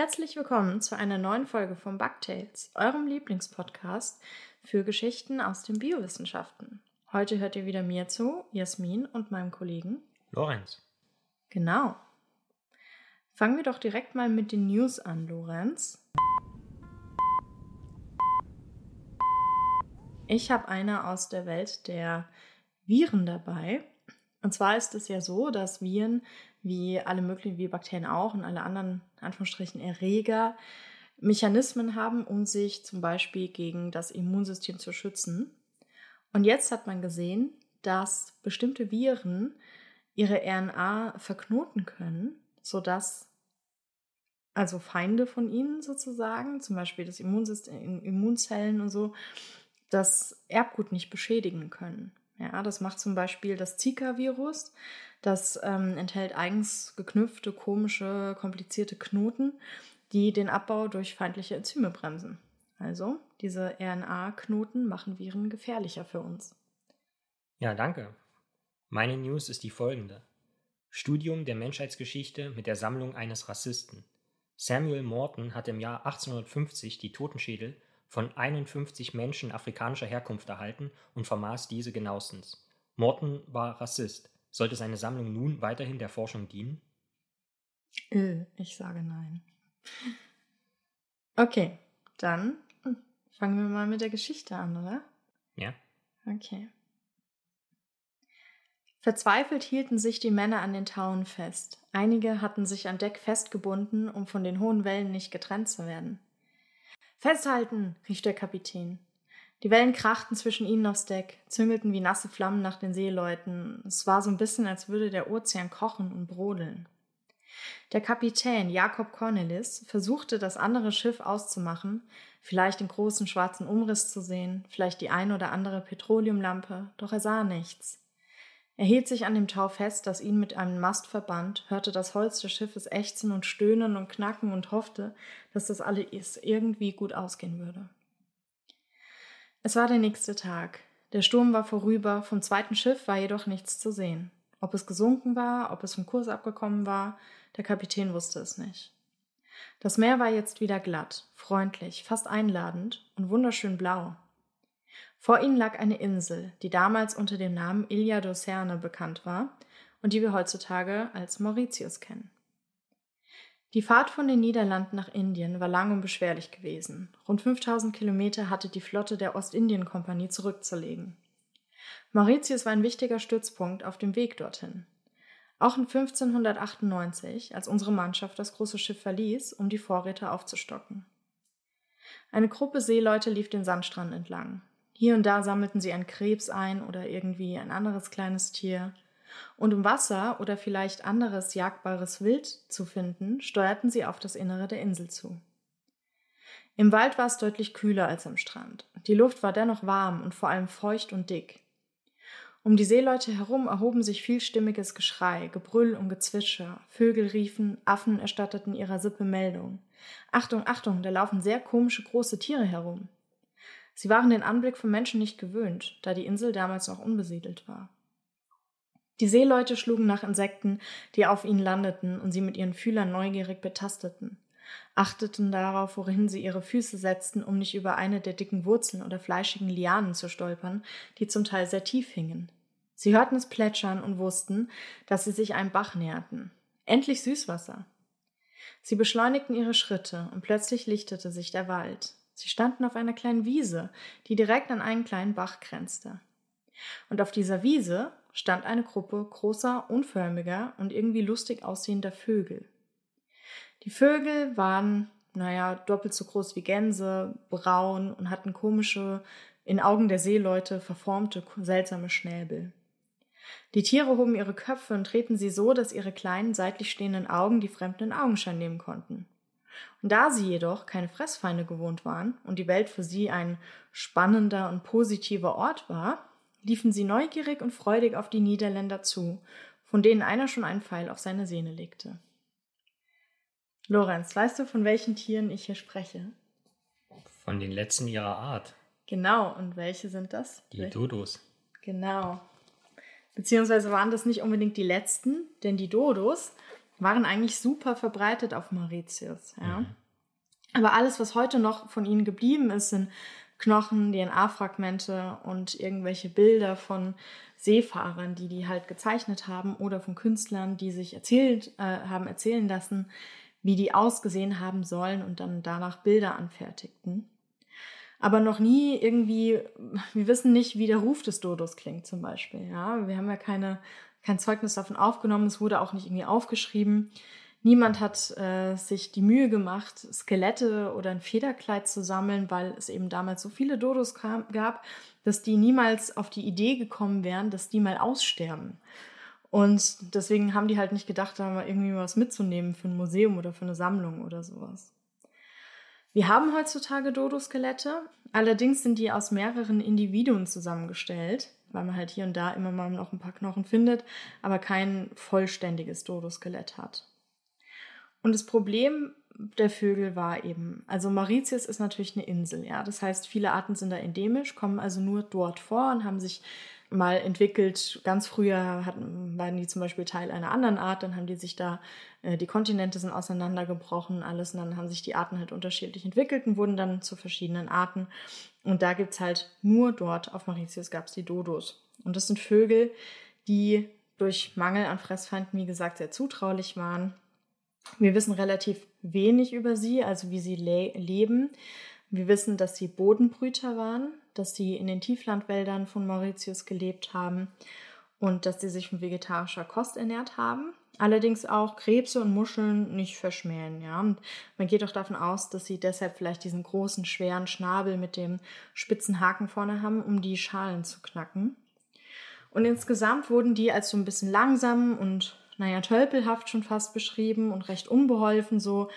Herzlich willkommen zu einer neuen Folge von Bugtails, eurem Lieblingspodcast für Geschichten aus den Biowissenschaften. Heute hört ihr wieder mir zu, Jasmin und meinem Kollegen Lorenz. Genau. Fangen wir doch direkt mal mit den News an, Lorenz. Ich habe eine aus der Welt der Viren dabei. Und zwar ist es ja so, dass Viren, wie alle möglichen, wie Bakterien auch und alle anderen, Anführungsstrichen, Erreger, Mechanismen haben, um sich zum Beispiel gegen das Immunsystem zu schützen. Und jetzt hat man gesehen, dass bestimmte Viren ihre RNA verknoten können, sodass also Feinde von ihnen sozusagen, zum Beispiel das Immunsystem, Immunzellen und so, das Erbgut nicht beschädigen können. Ja, das macht zum Beispiel das Zika-Virus. Das ähm, enthält eigens geknüpfte, komische, komplizierte Knoten, die den Abbau durch feindliche Enzyme bremsen. Also, diese RNA-Knoten machen Viren gefährlicher für uns. Ja, danke. Meine News ist die folgende. Studium der Menschheitsgeschichte mit der Sammlung eines Rassisten. Samuel Morton hat im Jahr 1850 die Totenschädel von 51 Menschen afrikanischer Herkunft erhalten und vermaß diese genauestens. Morton war Rassist. Sollte seine Sammlung nun weiterhin der Forschung dienen? Äh, ich sage nein. Okay, dann fangen wir mal mit der Geschichte an, oder? Ja. Okay. Verzweifelt hielten sich die Männer an den Tauen fest. Einige hatten sich an Deck festgebunden, um von den hohen Wellen nicht getrennt zu werden. Festhalten, rief der Kapitän. Die Wellen krachten zwischen ihnen aufs Deck, züngelten wie nasse Flammen nach den Seeleuten. Es war so ein bisschen, als würde der Ozean kochen und brodeln. Der Kapitän Jakob Cornelis versuchte, das andere Schiff auszumachen, vielleicht den großen schwarzen Umriss zu sehen, vielleicht die ein oder andere Petroleumlampe, doch er sah nichts. Er hielt sich an dem Tau fest, das ihn mit einem Mast verband, hörte das Holz des Schiffes ächzen und stöhnen und knacken und hoffte, dass das alles irgendwie gut ausgehen würde. Es war der nächste Tag. Der Sturm war vorüber, vom zweiten Schiff war jedoch nichts zu sehen. Ob es gesunken war, ob es vom Kurs abgekommen war, der Kapitän wusste es nicht. Das Meer war jetzt wieder glatt, freundlich, fast einladend und wunderschön blau. Vor ihnen lag eine Insel, die damals unter dem Namen Ilha d'Ocerne bekannt war und die wir heutzutage als Mauritius kennen. Die Fahrt von den Niederlanden nach Indien war lang und beschwerlich gewesen. Rund 5000 Kilometer hatte die Flotte der Ostindien-Kompanie zurückzulegen. Mauritius war ein wichtiger Stützpunkt auf dem Weg dorthin. Auch in 1598, als unsere Mannschaft das große Schiff verließ, um die Vorräte aufzustocken. Eine Gruppe Seeleute lief den Sandstrand entlang. Hier und da sammelten sie einen Krebs ein oder irgendwie ein anderes kleines Tier. Und um Wasser oder vielleicht anderes jagbares Wild zu finden, steuerten sie auf das Innere der Insel zu. Im Wald war es deutlich kühler als am Strand. Die Luft war dennoch warm und vor allem feucht und dick. Um die Seeleute herum erhoben sich vielstimmiges Geschrei, Gebrüll und Gezwitscher. Vögel riefen, Affen erstatteten ihrer Sippe Meldung. Achtung, Achtung, da laufen sehr komische große Tiere herum. Sie waren den Anblick von Menschen nicht gewöhnt, da die Insel damals noch unbesiedelt war. Die Seeleute schlugen nach Insekten, die auf ihnen landeten und sie mit ihren Fühlern neugierig betasteten, achteten darauf, worin sie ihre Füße setzten, um nicht über eine der dicken Wurzeln oder fleischigen Lianen zu stolpern, die zum Teil sehr tief hingen. Sie hörten es plätschern und wussten, dass sie sich einem Bach näherten. Endlich Süßwasser. Sie beschleunigten ihre Schritte und plötzlich lichtete sich der Wald. Sie standen auf einer kleinen Wiese, die direkt an einen kleinen Bach grenzte. Und auf dieser Wiese stand eine Gruppe großer, unförmiger und irgendwie lustig aussehender Vögel. Die Vögel waren, naja, doppelt so groß wie Gänse, braun und hatten komische, in Augen der Seeleute verformte, seltsame Schnäbel. Die Tiere hoben ihre Köpfe und drehten sie so, dass ihre kleinen seitlich stehenden Augen die Fremden in Augenschein nehmen konnten. Und da sie jedoch keine Fressfeinde gewohnt waren und die Welt für sie ein spannender und positiver Ort war, liefen sie neugierig und freudig auf die Niederländer zu, von denen einer schon einen Pfeil auf seine Sehne legte. Lorenz, weißt du, von welchen Tieren ich hier spreche? Von den letzten ihrer Art. Genau, und welche sind das? Die Dodos. Genau. Beziehungsweise waren das nicht unbedingt die letzten, denn die Dodos waren eigentlich super verbreitet auf Mauritius. Ja. Mhm. Aber alles, was heute noch von ihnen geblieben ist, sind Knochen, DNA-Fragmente und irgendwelche Bilder von Seefahrern, die die halt gezeichnet haben oder von Künstlern, die sich erzählt äh, haben erzählen lassen, wie die ausgesehen haben sollen und dann danach Bilder anfertigten. Aber noch nie irgendwie, wir wissen nicht, wie der Ruf des Dodos klingt zum Beispiel. Ja, wir haben ja keine, kein Zeugnis davon aufgenommen, es wurde auch nicht irgendwie aufgeschrieben. Niemand hat äh, sich die Mühe gemacht, Skelette oder ein Federkleid zu sammeln, weil es eben damals so viele Dodos kam, gab, dass die niemals auf die Idee gekommen wären, dass die mal aussterben. Und deswegen haben die halt nicht gedacht, da mal irgendwie was mitzunehmen für ein Museum oder für eine Sammlung oder sowas. Wir haben heutzutage Dodo-Skelette, allerdings sind die aus mehreren Individuen zusammengestellt, weil man halt hier und da immer mal noch ein paar Knochen findet, aber kein vollständiges Dodo-Skelett hat. Und das Problem der Vögel war eben, also Mauritius ist natürlich eine Insel, ja. Das heißt, viele Arten sind da endemisch, kommen also nur dort vor und haben sich mal entwickelt. Ganz früher hatten, waren die zum Beispiel Teil einer anderen Art, dann haben die sich da, äh, die Kontinente sind auseinandergebrochen, alles, und dann haben sich die Arten halt unterschiedlich entwickelt und wurden dann zu verschiedenen Arten. Und da gibt's halt nur dort, auf Mauritius gab's die Dodos. Und das sind Vögel, die durch Mangel an Fressfeinden, wie gesagt, sehr zutraulich waren wir wissen relativ wenig über sie, also wie sie le leben. Wir wissen, dass sie Bodenbrüter waren, dass sie in den Tieflandwäldern von Mauritius gelebt haben und dass sie sich von vegetarischer Kost ernährt haben. Allerdings auch Krebse und Muscheln nicht verschmähen, ja. Und man geht auch davon aus, dass sie deshalb vielleicht diesen großen, schweren Schnabel mit dem spitzen Haken vorne haben, um die Schalen zu knacken. Und insgesamt wurden die als so ein bisschen langsam und naja, tölpelhaft schon fast beschrieben und recht unbeholfen so.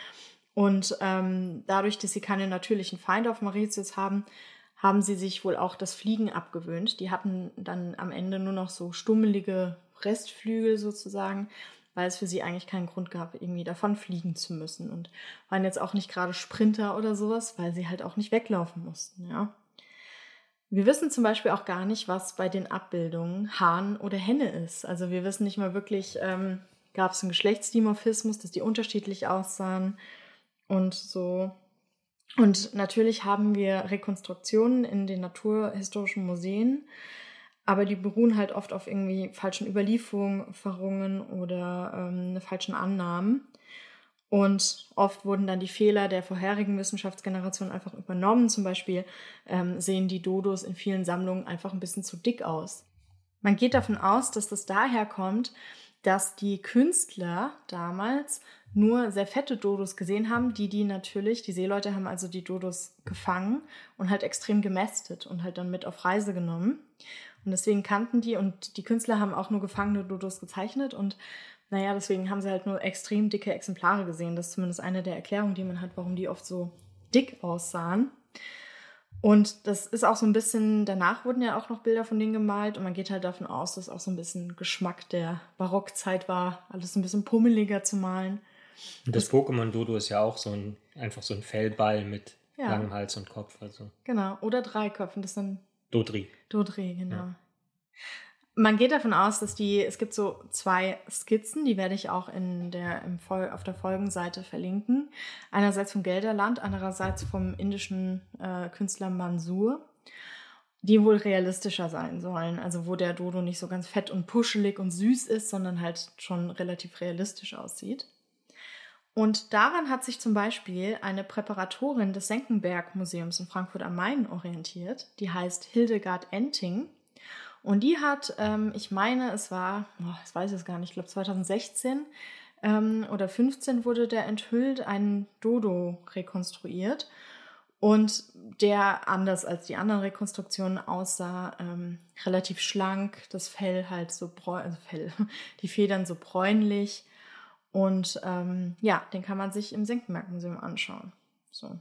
Und ähm, dadurch, dass sie keine natürlichen Feinde auf Mauritius haben, haben sie sich wohl auch das Fliegen abgewöhnt. Die hatten dann am Ende nur noch so stummelige Restflügel sozusagen, weil es für sie eigentlich keinen Grund gab, irgendwie davon fliegen zu müssen. Und waren jetzt auch nicht gerade Sprinter oder sowas, weil sie halt auch nicht weglaufen mussten, ja. Wir wissen zum Beispiel auch gar nicht, was bei den Abbildungen Hahn oder Henne ist. Also wir wissen nicht mal wirklich, ähm, gab es einen Geschlechtsdimorphismus, dass die unterschiedlich aussahen und so. Und natürlich haben wir Rekonstruktionen in den naturhistorischen Museen, aber die beruhen halt oft auf irgendwie falschen Überlieferungen oder ähm, falschen Annahmen. Und oft wurden dann die Fehler der vorherigen Wissenschaftsgeneration einfach übernommen. Zum Beispiel ähm, sehen die Dodos in vielen Sammlungen einfach ein bisschen zu dick aus. Man geht davon aus, dass das daher kommt, dass die Künstler damals nur sehr fette Dodos gesehen haben, die die natürlich, die Seeleute haben also die Dodos gefangen und halt extrem gemästet und halt dann mit auf Reise genommen. Und deswegen kannten die und die Künstler haben auch nur gefangene Dodos gezeichnet und naja, deswegen haben sie halt nur extrem dicke Exemplare gesehen. Das ist zumindest eine der Erklärungen, die man hat, warum die oft so dick aussahen. Und das ist auch so ein bisschen, danach wurden ja auch noch Bilder von denen gemalt und man geht halt davon aus, dass auch so ein bisschen Geschmack der Barockzeit war, alles ein bisschen pummeliger zu malen. Und das, das Pokémon Dodo ist ja auch so ein, einfach so ein Fellball mit ja. langem Hals und Kopf. Also. Genau, oder drei Köpfen, das sind. Dodri. Dodri, genau. Ja. Man geht davon aus, dass die, es gibt so zwei Skizzen, die werde ich auch in der, im auf der Folgenseite verlinken. Einerseits vom Gelderland, andererseits vom indischen äh, Künstler Mansur, die wohl realistischer sein sollen. Also wo der Dodo nicht so ganz fett und puschelig und süß ist, sondern halt schon relativ realistisch aussieht. Und daran hat sich zum Beispiel eine Präparatorin des Senckenberg Museums in Frankfurt am Main orientiert. Die heißt Hildegard Enting und die hat, ähm, ich meine, es war, oh, ich weiß es gar nicht, ich glaube 2016 ähm, oder 15 wurde der enthüllt, ein Dodo rekonstruiert. Und der, anders als die anderen Rekonstruktionen, aussah ähm, relativ schlank, das Fell halt so bräunlich, also Fell, die Federn so bräunlich. Und ähm, ja, den kann man sich im Senckenberg-Museum anschauen. So.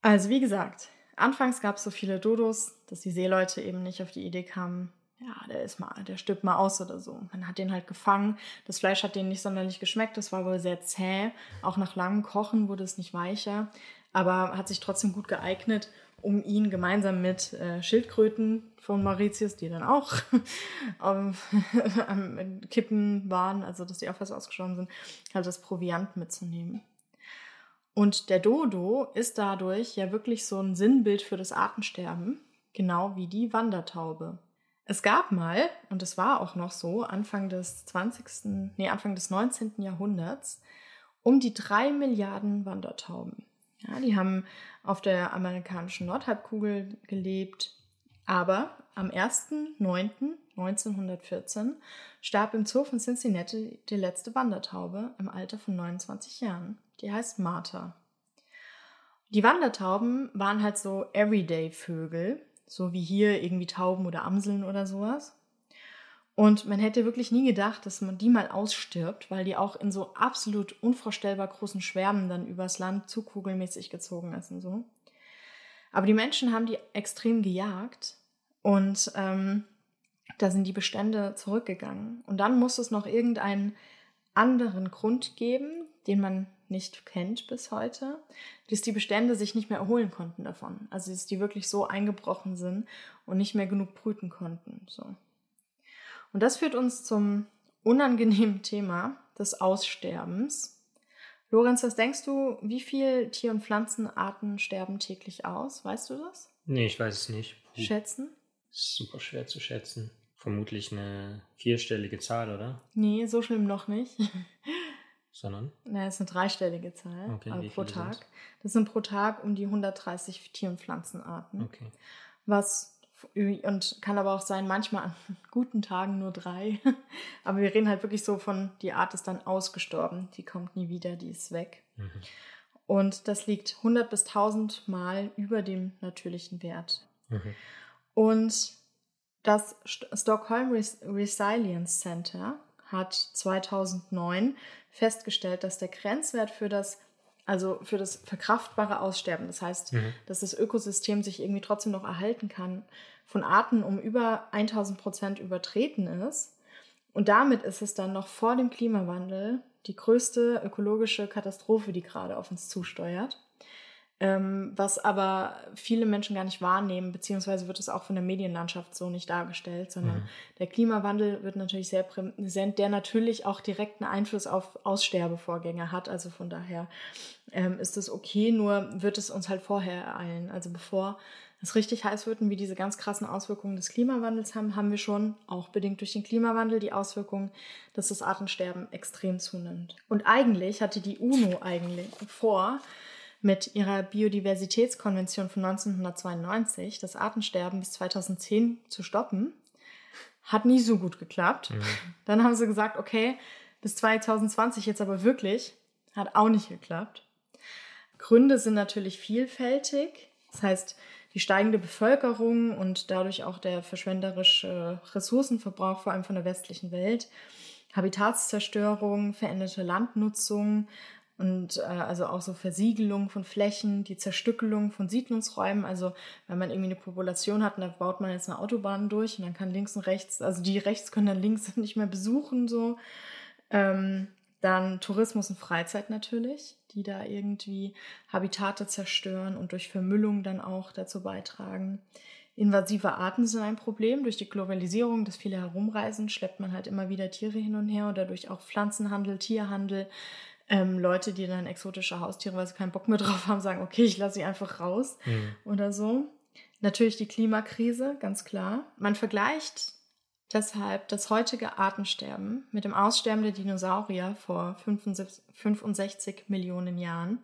Also wie gesagt, Anfangs gab es so viele Dodos, dass die Seeleute eben nicht auf die Idee kamen, ja, der ist mal, der stirbt mal aus oder so. Man hat den halt gefangen. Das Fleisch hat denen nicht sonderlich geschmeckt. Das war wohl sehr zäh. Auch nach langem Kochen wurde es nicht weicher, aber hat sich trotzdem gut geeignet, um ihn gemeinsam mit äh, Schildkröten von Mauritius, die dann auch am Kippen waren, also dass die auch fast ausgestorben sind, halt das Proviant mitzunehmen. Und der Dodo ist dadurch ja wirklich so ein Sinnbild für das Artensterben, genau wie die Wandertaube. Es gab mal, und es war auch noch so, Anfang des 20., nee, Anfang des 19. Jahrhunderts, um die drei Milliarden Wandertauben. Ja, die haben auf der amerikanischen Nordhalbkugel gelebt, aber am 1.9.1914 starb im Zoo von Cincinnati die letzte Wandertaube im Alter von 29 Jahren. Die heißt Martha. Die Wandertauben waren halt so Everyday-Vögel, so wie hier irgendwie Tauben oder Amseln oder sowas. Und man hätte wirklich nie gedacht, dass man die mal ausstirbt, weil die auch in so absolut unvorstellbar großen Schwärmen dann übers Land zukugelmäßig gezogen ist und so. Aber die Menschen haben die extrem gejagt und ähm, da sind die Bestände zurückgegangen. Und dann muss es noch irgendeinen anderen Grund geben, den man nicht kennt bis heute, dass die Bestände sich nicht mehr erholen konnten davon. Also dass die wirklich so eingebrochen sind und nicht mehr genug brüten konnten. So. Und das führt uns zum unangenehmen Thema des Aussterbens. Lorenz, was denkst du, wie viele Tier- und Pflanzenarten sterben täglich aus? Weißt du das? Nee, ich weiß es nicht. Puh. Schätzen? Super schwer zu schätzen. Vermutlich eine vierstellige Zahl, oder? Nee, so schlimm noch nicht. Sondern? Na, es ist eine dreistellige Zahl okay, äh, pro Tag. Sind's? Das sind pro Tag um die 130 Tier- und Pflanzenarten. Okay. Was und kann aber auch sein, manchmal an guten Tagen nur drei. aber wir reden halt wirklich so von, die Art ist dann ausgestorben, die kommt nie wieder, die ist weg. Mhm. Und das liegt 100 bis 1000 Mal über dem natürlichen Wert. Mhm. Und das Stockholm Resilience Center hat 2009 festgestellt, dass der Grenzwert für das also für das verkraftbare Aussterben, das heißt, mhm. dass das Ökosystem sich irgendwie trotzdem noch erhalten kann, von Arten um über 1000 Prozent übertreten ist. Und damit ist es dann noch vor dem Klimawandel die größte ökologische Katastrophe, die gerade auf uns zusteuert ähm, was aber viele Menschen gar nicht wahrnehmen, beziehungsweise wird es auch von der Medienlandschaft so nicht dargestellt, sondern mhm. der Klimawandel wird natürlich sehr präsent, der natürlich auch direkten Einfluss auf Aussterbevorgänge hat. Also von daher ähm, ist es okay, nur wird es uns halt vorher ereilen. Also bevor es richtig heiß wird und wir diese ganz krassen Auswirkungen des Klimawandels haben, haben wir schon, auch bedingt durch den Klimawandel, die Auswirkungen, dass das Artensterben extrem zunimmt. Und eigentlich hatte die UNO eigentlich vor, mit ihrer Biodiversitätskonvention von 1992 das Artensterben bis 2010 zu stoppen. Hat nie so gut geklappt. Mhm. Dann haben sie gesagt, okay, bis 2020 jetzt aber wirklich. Hat auch nicht geklappt. Gründe sind natürlich vielfältig. Das heißt, die steigende Bevölkerung und dadurch auch der verschwenderische Ressourcenverbrauch, vor allem von der westlichen Welt, Habitatszerstörung, veränderte Landnutzung, und äh, also auch so Versiegelung von Flächen, die Zerstückelung von Siedlungsräumen. Also wenn man irgendwie eine Population hat, und da baut man jetzt eine Autobahn durch und dann kann links und rechts, also die rechts können dann links nicht mehr besuchen so. Ähm, dann Tourismus und Freizeit natürlich, die da irgendwie Habitate zerstören und durch Vermüllung dann auch dazu beitragen. Invasive Arten sind ein Problem. Durch die Globalisierung, dass viele herumreisen, schleppt man halt immer wieder Tiere hin und her oder durch auch Pflanzenhandel, Tierhandel ähm, Leute, die dann exotische Haustiere, weil sie keinen Bock mehr drauf haben, sagen, okay, ich lasse sie einfach raus mhm. oder so. Natürlich die Klimakrise, ganz klar. Man vergleicht deshalb das heutige Artensterben mit dem Aussterben der Dinosaurier vor 65 Millionen Jahren.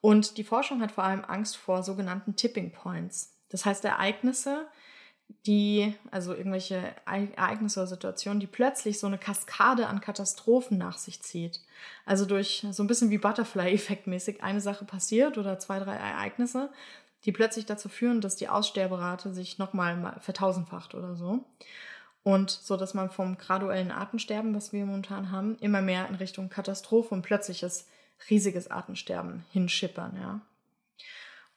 Und die Forschung hat vor allem Angst vor sogenannten Tipping Points. Das heißt Ereignisse, die, also irgendwelche Ereignisse oder Situationen, die plötzlich so eine Kaskade an Katastrophen nach sich zieht. Also durch so ein bisschen wie Butterfly-Effekt mäßig eine Sache passiert oder zwei, drei Ereignisse, die plötzlich dazu führen, dass die Aussterberate sich nochmal vertausendfacht oder so. Und so, dass man vom graduellen Artensterben, was wir momentan haben, immer mehr in Richtung Katastrophe und plötzliches riesiges Artensterben hinschippern, ja.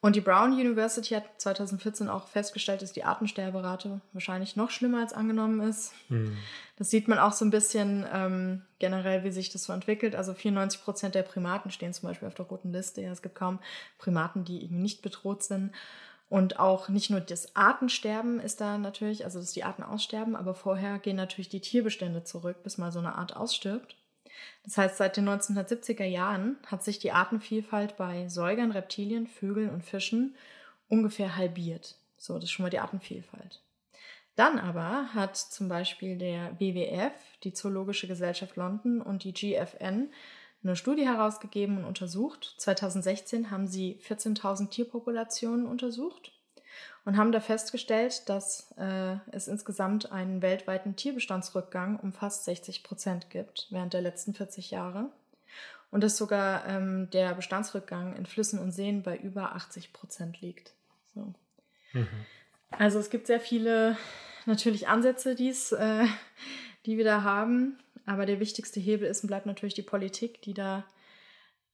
Und die Brown University hat 2014 auch festgestellt, dass die Artensterberate wahrscheinlich noch schlimmer als angenommen ist. Mhm. Das sieht man auch so ein bisschen ähm, generell, wie sich das so entwickelt. Also 94 Prozent der Primaten stehen zum Beispiel auf der roten Liste. Ja, es gibt kaum Primaten, die irgendwie nicht bedroht sind. Und auch nicht nur das Artensterben ist da natürlich, also dass die Arten aussterben, aber vorher gehen natürlich die Tierbestände zurück, bis mal so eine Art ausstirbt. Das heißt, seit den 1970er Jahren hat sich die Artenvielfalt bei Säugern, Reptilien, Vögeln und Fischen ungefähr halbiert. So, das ist schon mal die Artenvielfalt. Dann aber hat zum Beispiel der WWF, die Zoologische Gesellschaft London und die GFN eine Studie herausgegeben und untersucht. 2016 haben sie 14.000 Tierpopulationen untersucht und haben da festgestellt, dass äh, es insgesamt einen weltweiten Tierbestandsrückgang um fast 60 Prozent gibt während der letzten 40 Jahre. Und dass sogar ähm, der Bestandsrückgang in Flüssen und Seen bei über 80 Prozent liegt. So. Mhm. Also es gibt sehr viele natürlich Ansätze, die's, äh, die wir da haben. Aber der wichtigste Hebel ist und bleibt natürlich die Politik, die da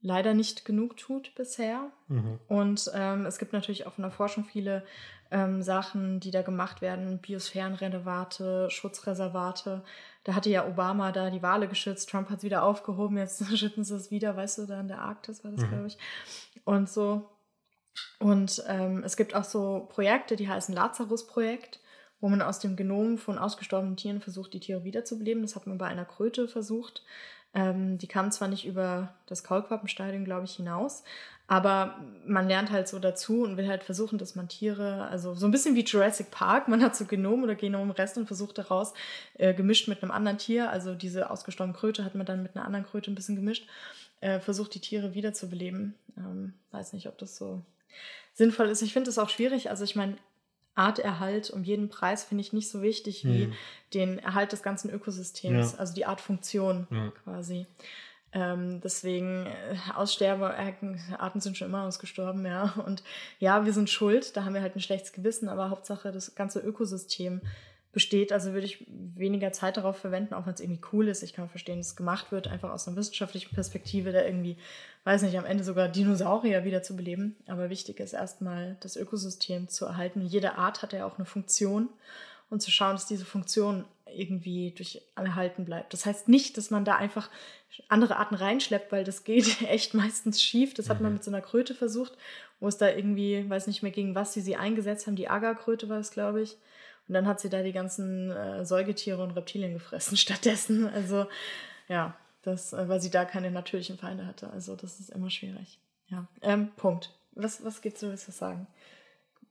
leider nicht genug tut bisher. Mhm. Und ähm, es gibt natürlich auch von der Forschung viele ähm, Sachen, die da gemacht werden, Biosphärenreservate, Schutzreservate. Da hatte ja Obama da die Wale geschützt, Trump hat es wieder aufgehoben, jetzt schütten sie es wieder, weißt du, da in der Arktis war das, mhm. glaube ich. Und so. Und ähm, es gibt auch so Projekte, die heißen Lazarus-Projekt wo man aus dem Genom von ausgestorbenen Tieren versucht, die Tiere wiederzubeleben. Das hat man bei einer Kröte versucht. Ähm, die kam zwar nicht über das Kaulquappenstadium, glaube ich, hinaus, aber man lernt halt so dazu und will halt versuchen, dass man Tiere, also so ein bisschen wie Jurassic Park, man hat so Genom oder Genomrest und versucht daraus, äh, gemischt mit einem anderen Tier, also diese ausgestorbene Kröte hat man dann mit einer anderen Kröte ein bisschen gemischt, äh, versucht die Tiere wiederzubeleben. Ähm, weiß nicht, ob das so sinnvoll ist. Ich finde es auch schwierig. Also ich meine, Arterhalt um jeden Preis finde ich nicht so wichtig wie hm. den Erhalt des ganzen Ökosystems, ja. also die Artfunktion ja. quasi. Ähm, deswegen äh, Aussterbearten sind schon immer ausgestorben, ja. Und ja, wir sind schuld, da haben wir halt ein schlechtes Gewissen, aber Hauptsache das ganze Ökosystem besteht. Also würde ich weniger Zeit darauf verwenden, auch wenn es irgendwie cool ist. Ich kann verstehen, dass es gemacht wird, einfach aus einer wissenschaftlichen Perspektive, da irgendwie, weiß nicht, am Ende sogar Dinosaurier wieder zu beleben. Aber wichtig ist erstmal, das Ökosystem zu erhalten. Jede Art hat ja auch eine Funktion und zu schauen, dass diese Funktion irgendwie durch erhalten bleibt. Das heißt nicht, dass man da einfach andere Arten reinschleppt, weil das geht echt meistens schief. Das hat man mhm. mit so einer Kröte versucht, wo es da irgendwie, weiß nicht mehr gegen was sie sie eingesetzt haben. Die Agarkröte war es, glaube ich. Und dann hat sie da die ganzen äh, Säugetiere und Reptilien gefressen stattdessen. Also ja, das, äh, weil sie da keine natürlichen Feinde hatte. Also das ist immer schwierig. Ja, ähm, Punkt. Was, was gibt's, du willst du sagen?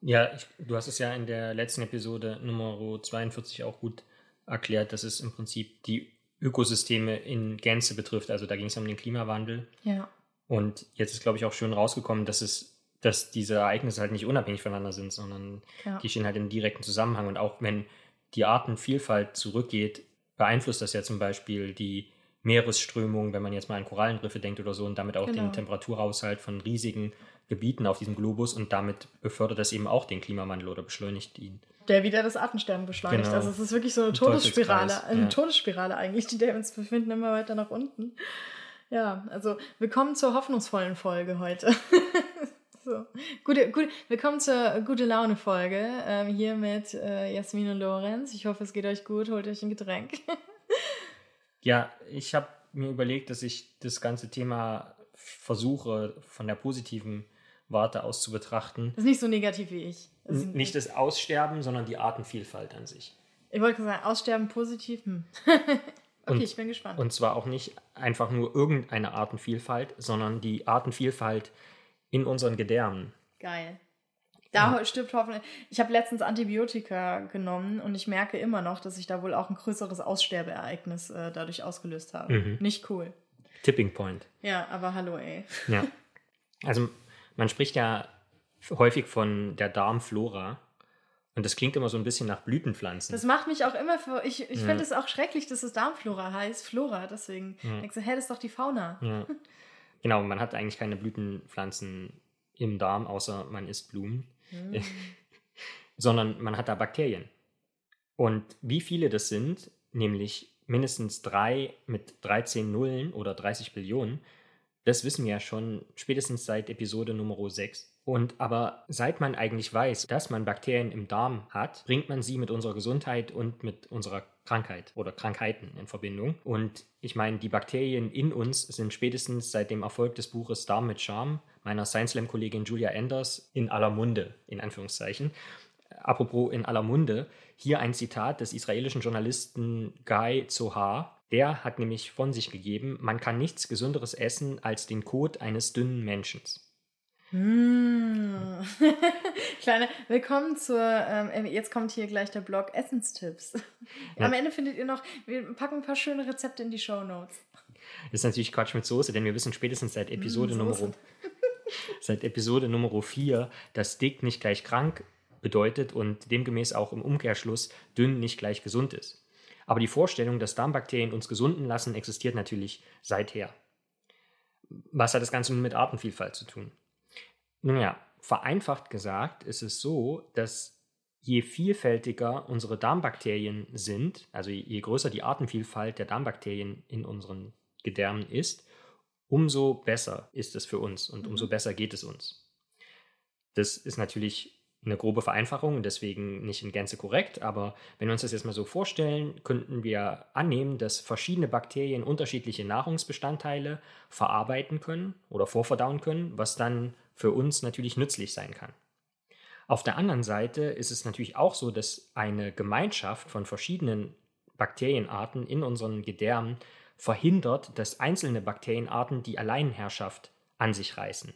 Ja, ich, du hast es ja in der letzten Episode Nummer 42 auch gut erklärt, dass es im Prinzip die Ökosysteme in Gänze betrifft. Also da ging es um den Klimawandel. Ja. Und jetzt ist, glaube ich, auch schön rausgekommen, dass es dass diese Ereignisse halt nicht unabhängig voneinander sind, sondern ja. die stehen halt in direkten Zusammenhang. Und auch wenn die Artenvielfalt zurückgeht, beeinflusst das ja zum Beispiel die Meeresströmung, wenn man jetzt mal an Korallenriffe denkt oder so, und damit auch genau. den Temperaturhaushalt von riesigen Gebieten auf diesem Globus und damit befördert das eben auch den Klimawandel oder beschleunigt ihn. Der wieder das Artensterben beschleunigt. Genau. Also es ist wirklich so eine Todesspirale, eine ja. Todesspirale eigentlich, die der uns befinden, immer weiter nach unten. Ja, also willkommen zur hoffnungsvollen Folge heute. So. Gute, gute, willkommen zur Gute Laune Folge ähm, hier mit äh, Jasmin und Lorenz. Ich hoffe, es geht euch gut. Holt euch ein Getränk. ja, ich habe mir überlegt, dass ich das ganze Thema versuche von der positiven Warte aus zu betrachten. Das ist nicht so negativ wie ich. Das nicht das Aussterben, sondern die Artenvielfalt an sich. Ich wollte sagen, Aussterben positiv. Hm. okay, und, ich bin gespannt. Und zwar auch nicht einfach nur irgendeine Artenvielfalt, sondern die Artenvielfalt in unseren Gedärmen. Geil. Da ja. stirbt hoffentlich. Ich habe letztens Antibiotika genommen und ich merke immer noch, dass ich da wohl auch ein größeres Aussterbeereignis äh, dadurch ausgelöst habe. Mhm. Nicht cool. Tipping Point. Ja, aber hallo, ey. Ja. Also, man spricht ja häufig von der Darmflora. Und das klingt immer so ein bisschen nach Blütenpflanzen. Das macht mich auch immer für. Ich, ich ja. finde es auch schrecklich, dass es Darmflora heißt. Flora, deswegen. Ja. Denkst du, hä, das ist doch die Fauna. Ja. Genau, man hat eigentlich keine Blütenpflanzen im Darm, außer man isst Blumen, mm. sondern man hat da Bakterien. Und wie viele das sind, nämlich mindestens drei mit 13 Nullen oder 30 Billionen, das wissen wir ja schon spätestens seit Episode Nummer 6. Und aber seit man eigentlich weiß, dass man Bakterien im Darm hat, bringt man sie mit unserer Gesundheit und mit unserer Krankheit oder Krankheiten in Verbindung. Und ich meine, die Bakterien in uns sind spätestens seit dem Erfolg des Buches Darm mit Charme meiner Science Slam Kollegin Julia Enders in aller Munde, in Anführungszeichen. Apropos in aller Munde, hier ein Zitat des israelischen Journalisten Guy Zohar. Der hat nämlich von sich gegeben, man kann nichts Gesünderes essen als den Kot eines dünnen Menschen. Mmh. Kleine, willkommen zur, ähm, jetzt kommt hier gleich der Blog Essenstipps. Ja. Am Ende findet ihr noch, wir packen ein paar schöne Rezepte in die Show Notes. Das ist natürlich Quatsch mit Soße, denn wir wissen spätestens seit Episode mmh, Nummer seit Episode Nummer 4, dass dick nicht gleich krank bedeutet und demgemäß auch im Umkehrschluss dünn nicht gleich gesund ist. Aber die Vorstellung, dass Darmbakterien uns gesunden lassen, existiert natürlich seither. Was hat das Ganze nun mit Artenvielfalt zu tun? Nun ja, vereinfacht gesagt ist es so, dass je vielfältiger unsere Darmbakterien sind, also je größer die Artenvielfalt der Darmbakterien in unseren Gedärmen ist, umso besser ist es für uns und umso mhm. besser geht es uns. Das ist natürlich eine grobe Vereinfachung, deswegen nicht in Gänze korrekt, aber wenn wir uns das jetzt mal so vorstellen, könnten wir annehmen, dass verschiedene Bakterien unterschiedliche Nahrungsbestandteile verarbeiten können oder vorverdauen können, was dann für uns natürlich nützlich sein kann. Auf der anderen Seite ist es natürlich auch so, dass eine Gemeinschaft von verschiedenen Bakterienarten in unseren Gedärmen verhindert, dass einzelne Bakterienarten die Alleinherrschaft an sich reißen.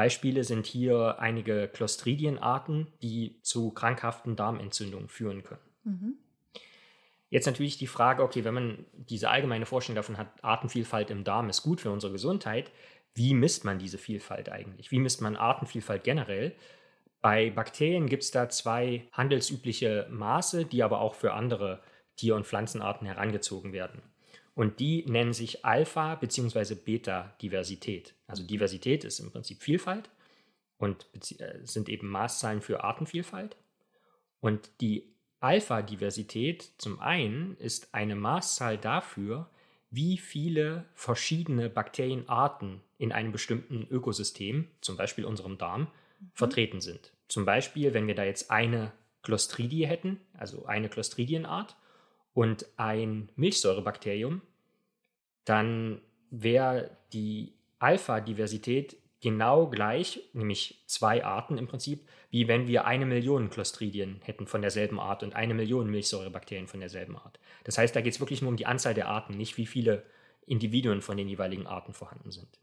Beispiele sind hier einige Clostridienarten, die zu krankhaften Darmentzündungen führen können. Mhm. Jetzt natürlich die Frage, okay, wenn man diese allgemeine Vorstellung davon hat, Artenvielfalt im Darm ist gut für unsere Gesundheit, wie misst man diese Vielfalt eigentlich? Wie misst man Artenvielfalt generell? Bei Bakterien gibt es da zwei handelsübliche Maße, die aber auch für andere Tier- und Pflanzenarten herangezogen werden. Und die nennen sich Alpha- bzw. Beta-Diversität. Also Diversität ist im Prinzip Vielfalt und äh, sind eben Maßzahlen für Artenvielfalt. Und die Alpha-Diversität zum einen ist eine Maßzahl dafür, wie viele verschiedene Bakterienarten in einem bestimmten Ökosystem, zum Beispiel unserem Darm, mhm. vertreten sind. Zum Beispiel, wenn wir da jetzt eine Clostridie hätten, also eine Clostridienart, und ein Milchsäurebakterium, dann wäre die Alpha-Diversität genau gleich, nämlich zwei Arten im Prinzip, wie wenn wir eine Million Clostridien hätten von derselben Art und eine Million Milchsäurebakterien von derselben Art. Das heißt, da geht es wirklich nur um die Anzahl der Arten, nicht wie viele Individuen von den jeweiligen Arten vorhanden sind.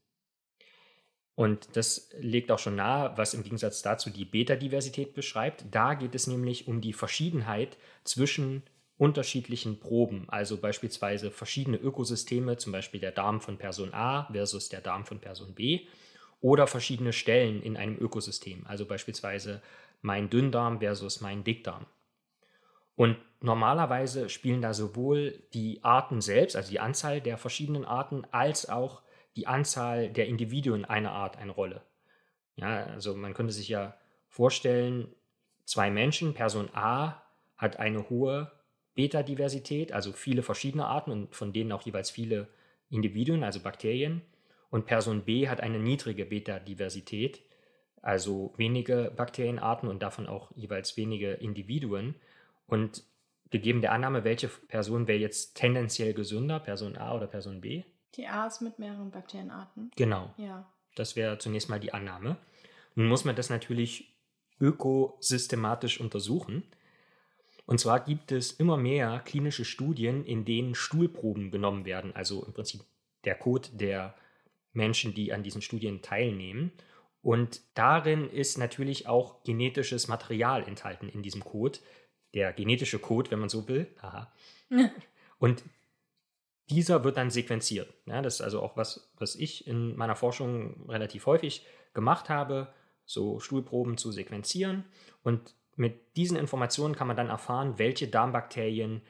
Und das legt auch schon nahe, was im Gegensatz dazu die Beta-Diversität beschreibt. Da geht es nämlich um die Verschiedenheit zwischen unterschiedlichen Proben, also beispielsweise verschiedene Ökosysteme, zum Beispiel der Darm von Person A versus der Darm von Person B, oder verschiedene Stellen in einem Ökosystem, also beispielsweise mein Dünndarm versus mein Dickdarm. Und normalerweise spielen da sowohl die Arten selbst, also die Anzahl der verschiedenen Arten, als auch die Anzahl der Individuen einer Art eine Rolle. Ja, also man könnte sich ja vorstellen, zwei Menschen, Person A hat eine hohe Beta-Diversität, also viele verschiedene Arten und von denen auch jeweils viele Individuen, also Bakterien. Und Person B hat eine niedrige Beta-Diversität, also wenige Bakterienarten und davon auch jeweils wenige Individuen. Und gegeben der Annahme, welche Person wäre jetzt tendenziell gesünder, Person A oder Person B? Die A ist mit mehreren Bakterienarten. Genau. Ja. Das wäre zunächst mal die Annahme. Nun muss man das natürlich ökosystematisch untersuchen. Und zwar gibt es immer mehr klinische Studien, in denen Stuhlproben genommen werden, also im Prinzip der Code der Menschen, die an diesen Studien teilnehmen. Und darin ist natürlich auch genetisches Material enthalten in diesem Code, der genetische Code, wenn man so will. Aha. Und dieser wird dann sequenziert. Ja, das ist also auch was, was ich in meiner Forschung relativ häufig gemacht habe, so Stuhlproben zu sequenzieren. Und mit diesen Informationen kann man dann erfahren, welche Darmbakterien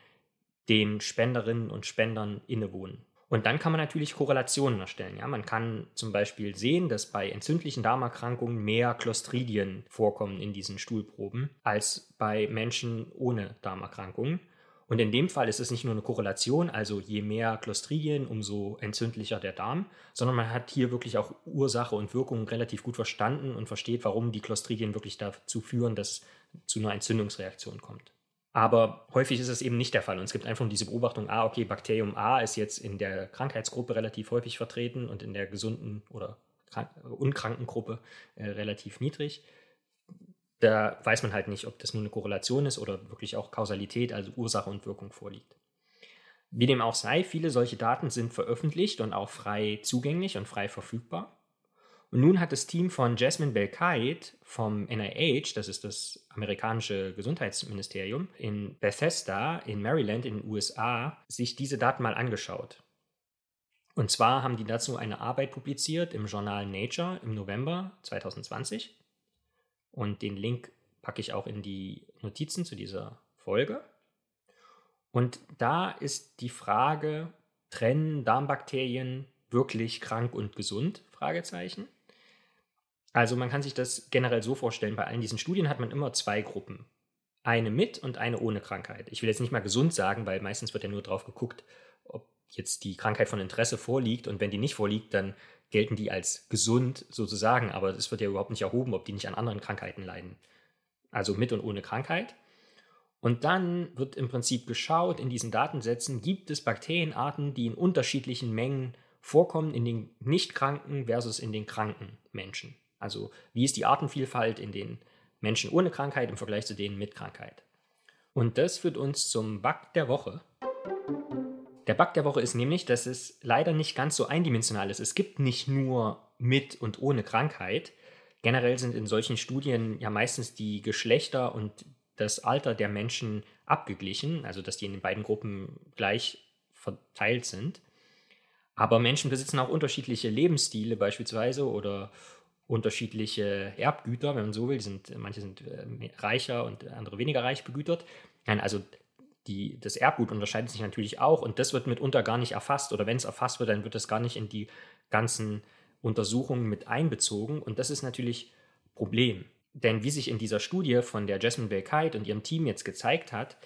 den Spenderinnen und Spendern innewohnen. Und dann kann man natürlich Korrelationen erstellen. Ja? Man kann zum Beispiel sehen, dass bei entzündlichen Darmerkrankungen mehr Clostridien vorkommen in diesen Stuhlproben als bei Menschen ohne Darmerkrankungen. Und in dem Fall ist es nicht nur eine Korrelation, also je mehr Clostridien, umso entzündlicher der Darm, sondern man hat hier wirklich auch Ursache und Wirkung relativ gut verstanden und versteht, warum die Clostridien wirklich dazu führen, dass zu einer Entzündungsreaktion kommt. Aber häufig ist es eben nicht der Fall. Und es gibt einfach diese Beobachtung, ah, okay, Bakterium A ist jetzt in der Krankheitsgruppe relativ häufig vertreten und in der gesunden oder unkranken Gruppe äh, relativ niedrig. Da weiß man halt nicht, ob das nur eine Korrelation ist oder wirklich auch Kausalität, also Ursache und Wirkung vorliegt. Wie dem auch sei, viele solche Daten sind veröffentlicht und auch frei zugänglich und frei verfügbar. Und nun hat das Team von Jasmine Belkait vom NIH, das ist das amerikanische Gesundheitsministerium, in Bethesda in Maryland in den USA, sich diese Daten mal angeschaut. Und zwar haben die dazu eine Arbeit publiziert im Journal Nature im November 2020. Und den Link packe ich auch in die Notizen zu dieser Folge. Und da ist die Frage, trennen Darmbakterien wirklich krank und gesund? Fragezeichen. Also man kann sich das generell so vorstellen, bei allen diesen Studien hat man immer zwei Gruppen. Eine mit und eine ohne Krankheit. Ich will jetzt nicht mal gesund sagen, weil meistens wird ja nur drauf geguckt, ob jetzt die Krankheit von Interesse vorliegt und wenn die nicht vorliegt, dann gelten die als gesund sozusagen, aber es wird ja überhaupt nicht erhoben, ob die nicht an anderen Krankheiten leiden. Also mit und ohne Krankheit. Und dann wird im Prinzip geschaut in diesen Datensätzen, gibt es Bakterienarten, die in unterschiedlichen Mengen vorkommen in den nicht kranken versus in den kranken Menschen. Also wie ist die Artenvielfalt in den Menschen ohne Krankheit im Vergleich zu denen mit Krankheit. Und das führt uns zum Bug der Woche. Der Bug der Woche ist nämlich, dass es leider nicht ganz so eindimensional ist. Es gibt nicht nur mit und ohne Krankheit. Generell sind in solchen Studien ja meistens die Geschlechter und das Alter der Menschen abgeglichen, also dass die in den beiden Gruppen gleich verteilt sind. Aber Menschen besitzen auch unterschiedliche Lebensstile beispielsweise oder unterschiedliche Erbgüter, wenn man so will. Sind, manche sind äh, reicher und andere weniger reich begütert. Nein, also die, das Erbgut unterscheidet sich natürlich auch und das wird mitunter gar nicht erfasst oder wenn es erfasst wird, dann wird das gar nicht in die ganzen Untersuchungen mit einbezogen und das ist natürlich Problem. Denn wie sich in dieser Studie von der Jasmine Belkite und ihrem Team jetzt gezeigt hat,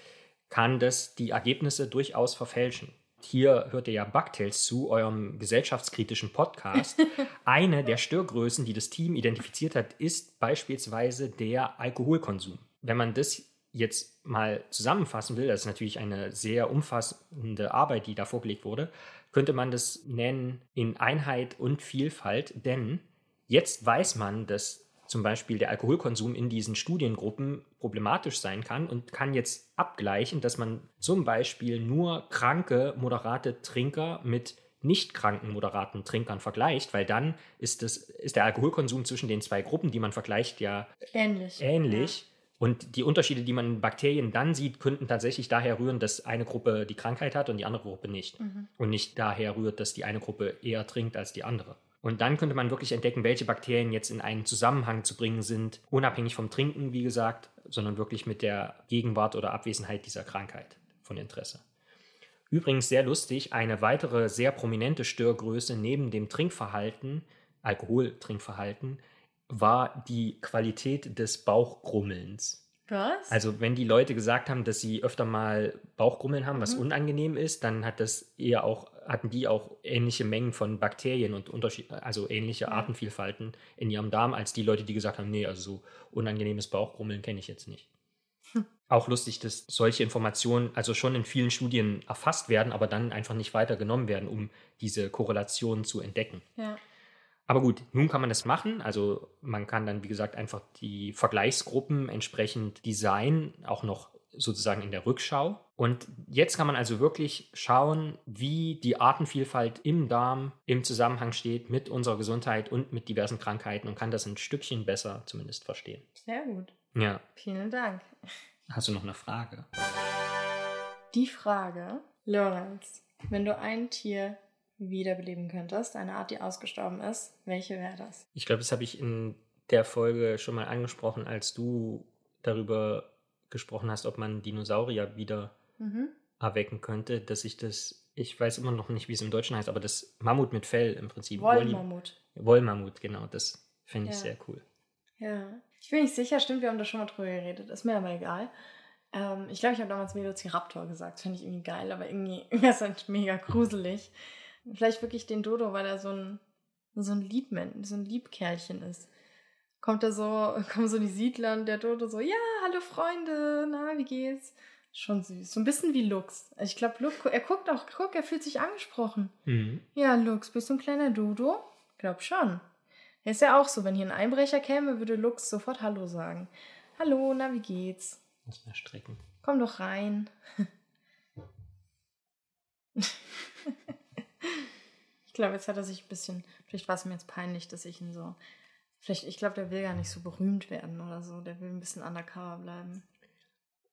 kann das die Ergebnisse durchaus verfälschen. Hier hört ihr ja Bugtails zu, eurem gesellschaftskritischen Podcast. Eine der Störgrößen, die das Team identifiziert hat, ist beispielsweise der Alkoholkonsum. Wenn man das jetzt mal zusammenfassen will, das ist natürlich eine sehr umfassende Arbeit, die da vorgelegt wurde, könnte man das nennen in Einheit und Vielfalt, denn jetzt weiß man, dass zum Beispiel der Alkoholkonsum in diesen Studiengruppen problematisch sein kann und kann jetzt abgleichen, dass man zum Beispiel nur kranke, moderate Trinker mit nicht kranken, moderaten Trinkern vergleicht, weil dann ist, das, ist der Alkoholkonsum zwischen den zwei Gruppen, die man vergleicht, ja ähnlich. ähnlich. Ja. Und die Unterschiede, die man in Bakterien dann sieht, könnten tatsächlich daher rühren, dass eine Gruppe die Krankheit hat und die andere Gruppe nicht. Mhm. Und nicht daher rührt, dass die eine Gruppe eher trinkt als die andere. Und dann könnte man wirklich entdecken, welche Bakterien jetzt in einen Zusammenhang zu bringen sind, unabhängig vom Trinken, wie gesagt, sondern wirklich mit der Gegenwart oder Abwesenheit dieser Krankheit von Interesse. Übrigens sehr lustig, eine weitere sehr prominente Störgröße neben dem Trinkverhalten, Alkoholtrinkverhalten, war die Qualität des Bauchgrummelns. Was? Also wenn die Leute gesagt haben, dass sie öfter mal Bauchgrummeln haben, was mhm. unangenehm ist, dann hat das eher auch, hatten die auch ähnliche Mengen von Bakterien und Unterschied, also ähnliche ja. Artenvielfalten in ihrem Darm, als die Leute, die gesagt haben, nee, also so unangenehmes Bauchgrummeln kenne ich jetzt nicht. Hm. Auch lustig, dass solche Informationen also schon in vielen Studien erfasst werden, aber dann einfach nicht weitergenommen werden, um diese Korrelation zu entdecken. Ja. Aber gut, nun kann man das machen. Also man kann dann, wie gesagt, einfach die Vergleichsgruppen entsprechend designen, auch noch sozusagen in der Rückschau. Und jetzt kann man also wirklich schauen, wie die Artenvielfalt im Darm im Zusammenhang steht mit unserer Gesundheit und mit diversen Krankheiten und kann das ein Stückchen besser zumindest verstehen. Sehr gut. Ja. Vielen Dank. Hast du noch eine Frage? Die Frage, Lorenz, wenn du ein Tier wiederbeleben könntest, eine Art, die ausgestorben ist, welche wäre das? Ich glaube, das habe ich in der Folge schon mal angesprochen, als du darüber gesprochen hast, ob man Dinosaurier wieder mhm. erwecken könnte, dass ich das, ich weiß immer noch nicht, wie es im Deutschen heißt, aber das Mammut mit Fell im Prinzip. Wollmammut. Wollmammut, genau, das finde ich ja. sehr cool. Ja, ich bin nicht sicher, stimmt, wir haben da schon mal drüber geredet, ist mir aber egal. Ähm, ich glaube, ich habe damals Velociraptor gesagt, finde ich irgendwie geil, aber irgendwie wäre es halt mega gruselig. Vielleicht wirklich den Dodo, weil er so ein, so ein Liebman, so ein Liebkerlchen ist. Kommt er so, kommen so die Siedler und der Dodo so, ja, hallo Freunde, na, wie geht's? Schon süß. So ein bisschen wie Lux. Also ich glaube, er guckt auch, guck, er fühlt sich angesprochen. Mhm. Ja, Lux, bist du ein kleiner Dodo? Glaub schon. Er ist ja auch so, wenn hier ein Einbrecher käme, würde Lux sofort Hallo sagen. Hallo, na, wie geht's? Muss mal strecken. Komm doch rein. ich glaube, jetzt hat er sich ein bisschen. Vielleicht war es mir jetzt peinlich, dass ich ihn so. Vielleicht, ich glaube, der will gar nicht so berühmt werden oder so. Der will ein bisschen undercover bleiben.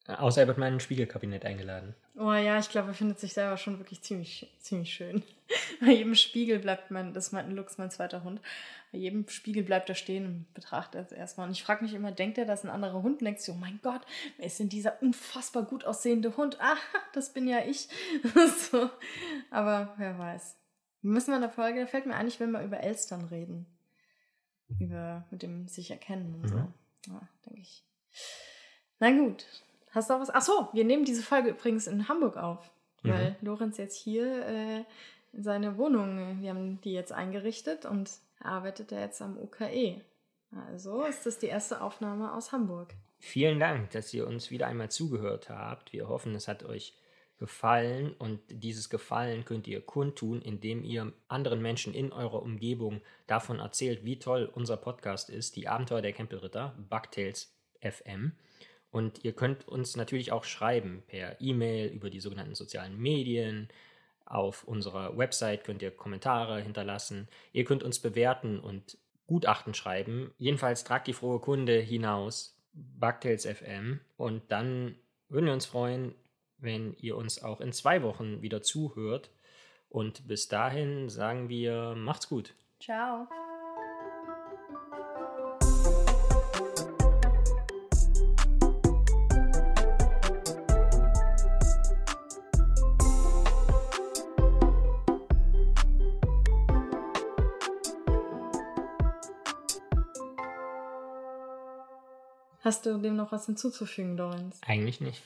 Außer er wird mal in ein Spiegelkabinett eingeladen. Oh ja, ich glaube, er findet sich selber schon wirklich ziemlich, ziemlich schön. Bei jedem Spiegel bleibt mein, das ist mein Lux, mein zweiter Hund. Bei jedem Spiegel bleibt er stehen und betrachtet es erstmal. Und ich frage mich immer, denkt er, dass ein anderer Hund? Und denkt sich, oh mein Gott, wer ist denn dieser unfassbar gut aussehende Hund? Ah, das bin ja ich. so. Aber wer weiß. Wir müssen in der Folge, da fällt mir ein, ich will mal über Elstern reden. Über, mit dem sich erkennen und so. Mhm. Ja, denke ich. Na gut, Hast du auch was? Ach so, wir nehmen diese Folge übrigens in Hamburg auf, Mhm. weil Lorenz jetzt hier äh, seine Wohnung, äh, wir haben die jetzt eingerichtet und arbeitet er jetzt am UKE. Also ist das die erste Aufnahme aus Hamburg. Vielen Dank, dass ihr uns wieder einmal zugehört habt. Wir hoffen, es hat euch gefallen und dieses Gefallen könnt ihr kundtun, indem ihr anderen Menschen in eurer Umgebung davon erzählt, wie toll unser Podcast ist, die Abenteuer der Campbellritter, Bugtails FM. Und ihr könnt uns natürlich auch schreiben per E-Mail über die sogenannten sozialen Medien. Auf unserer Website könnt ihr Kommentare hinterlassen. Ihr könnt uns bewerten und Gutachten schreiben. Jedenfalls tragt die frohe Kunde hinaus, Bugtails FM. Und dann würden wir uns freuen, wenn ihr uns auch in zwei Wochen wieder zuhört. Und bis dahin sagen wir, macht's gut. Ciao. Hast du dem noch was hinzuzufügen, Lorenz? Eigentlich nicht.